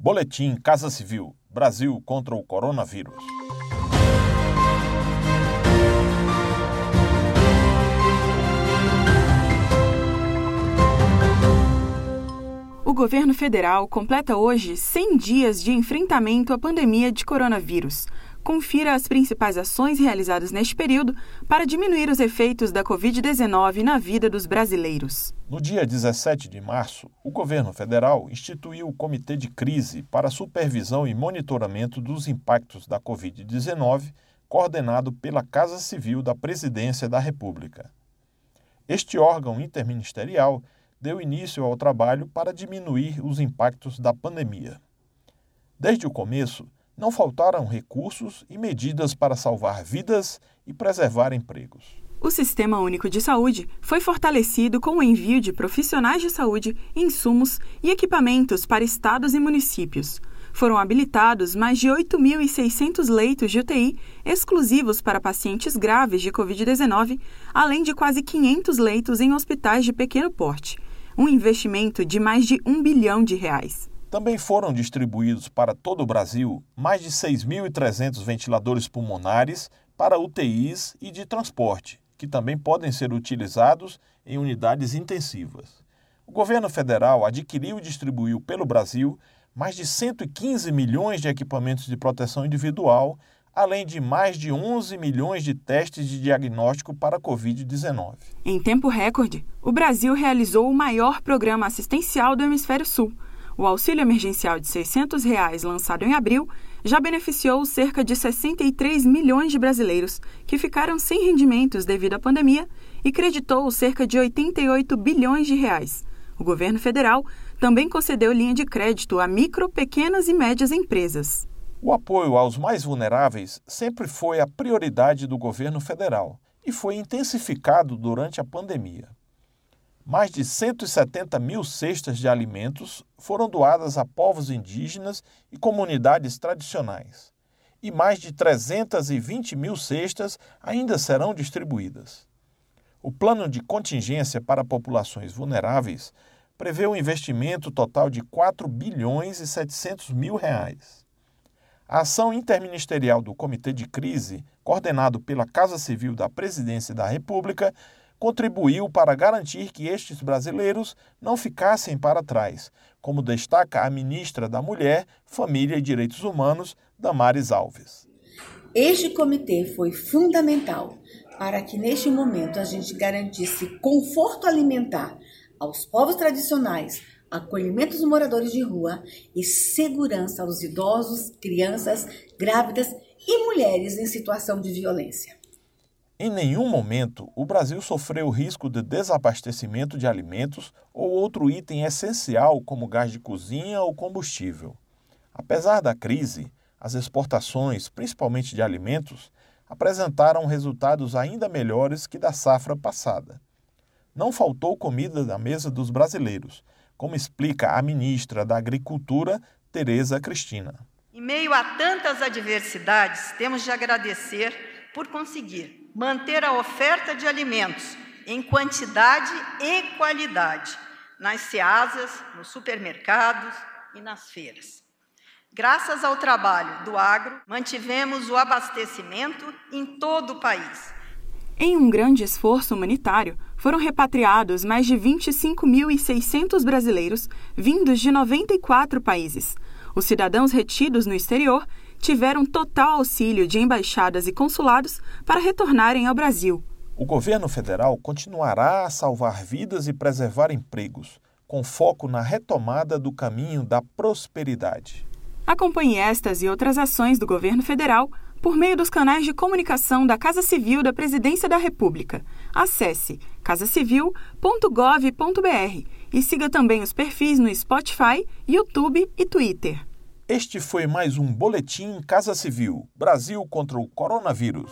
Boletim Casa Civil: Brasil contra o coronavírus. O governo federal completa hoje 100 dias de enfrentamento à pandemia de coronavírus. Confira as principais ações realizadas neste período para diminuir os efeitos da Covid-19 na vida dos brasileiros. No dia 17 de março, o governo federal instituiu o Comitê de Crise para Supervisão e Monitoramento dos Impactos da Covid-19, coordenado pela Casa Civil da Presidência da República. Este órgão interministerial deu início ao trabalho para diminuir os impactos da pandemia. Desde o começo, não faltaram recursos e medidas para salvar vidas e preservar empregos. O Sistema Único de Saúde foi fortalecido com o envio de profissionais de saúde, insumos e equipamentos para estados e municípios. Foram habilitados mais de 8.600 leitos de UTI exclusivos para pacientes graves de Covid-19, além de quase 500 leitos em hospitais de pequeno porte um investimento de mais de um bilhão de reais. Também foram distribuídos para todo o Brasil mais de 6.300 ventiladores pulmonares para UTIs e de transporte, que também podem ser utilizados em unidades intensivas. O governo federal adquiriu e distribuiu pelo Brasil mais de 115 milhões de equipamentos de proteção individual além de mais de 11 milhões de testes de diagnóstico para a Covid-19. Em tempo recorde, o Brasil realizou o maior programa assistencial do Hemisfério Sul. O auxílio emergencial de 600 reais, lançado em abril, já beneficiou cerca de 63 milhões de brasileiros que ficaram sem rendimentos devido à pandemia e creditou cerca de 88 bilhões de reais. O governo federal também concedeu linha de crédito a micro, pequenas e médias empresas. O apoio aos mais vulneráveis sempre foi a prioridade do governo federal e foi intensificado durante a pandemia. Mais de 170 mil cestas de alimentos foram doadas a povos indígenas e comunidades tradicionais, e mais de 320 mil cestas ainda serão distribuídas. O plano de contingência para populações vulneráveis prevê um investimento total de 4 bilhões e 700 mil reais. A ação interministerial do Comitê de Crise, coordenado pela Casa Civil da Presidência da República, contribuiu para garantir que estes brasileiros não ficassem para trás, como destaca a ministra da Mulher, Família e Direitos Humanos, Damares Alves. Este comitê foi fundamental para que neste momento a gente garantisse conforto alimentar aos povos tradicionais, acolhimento dos moradores de rua e segurança aos idosos, crianças, grávidas e mulheres em situação de violência. Em nenhum momento o Brasil sofreu risco de desabastecimento de alimentos ou outro item essencial como gás de cozinha ou combustível. Apesar da crise, as exportações, principalmente de alimentos, apresentaram resultados ainda melhores que da safra passada. Não faltou comida na mesa dos brasileiros, como explica a ministra da Agricultura, Tereza Cristina. Em meio a tantas adversidades, temos de agradecer por conseguir manter a oferta de alimentos em quantidade e qualidade nas ceasas, nos supermercados e nas feiras. Graças ao trabalho do agro, mantivemos o abastecimento em todo o país. Em um grande esforço humanitário, foram repatriados mais de 25.600 brasileiros vindos de 94 países. Os cidadãos retidos no exterior tiveram total auxílio de embaixadas e consulados para retornarem ao Brasil. O governo federal continuará a salvar vidas e preservar empregos, com foco na retomada do caminho da prosperidade. Acompanhe estas e outras ações do governo federal por meio dos canais de comunicação da Casa Civil da Presidência da República. Acesse casacivil.gov.br e siga também os perfis no Spotify, YouTube e Twitter. Este foi mais um Boletim Casa Civil Brasil contra o Coronavírus.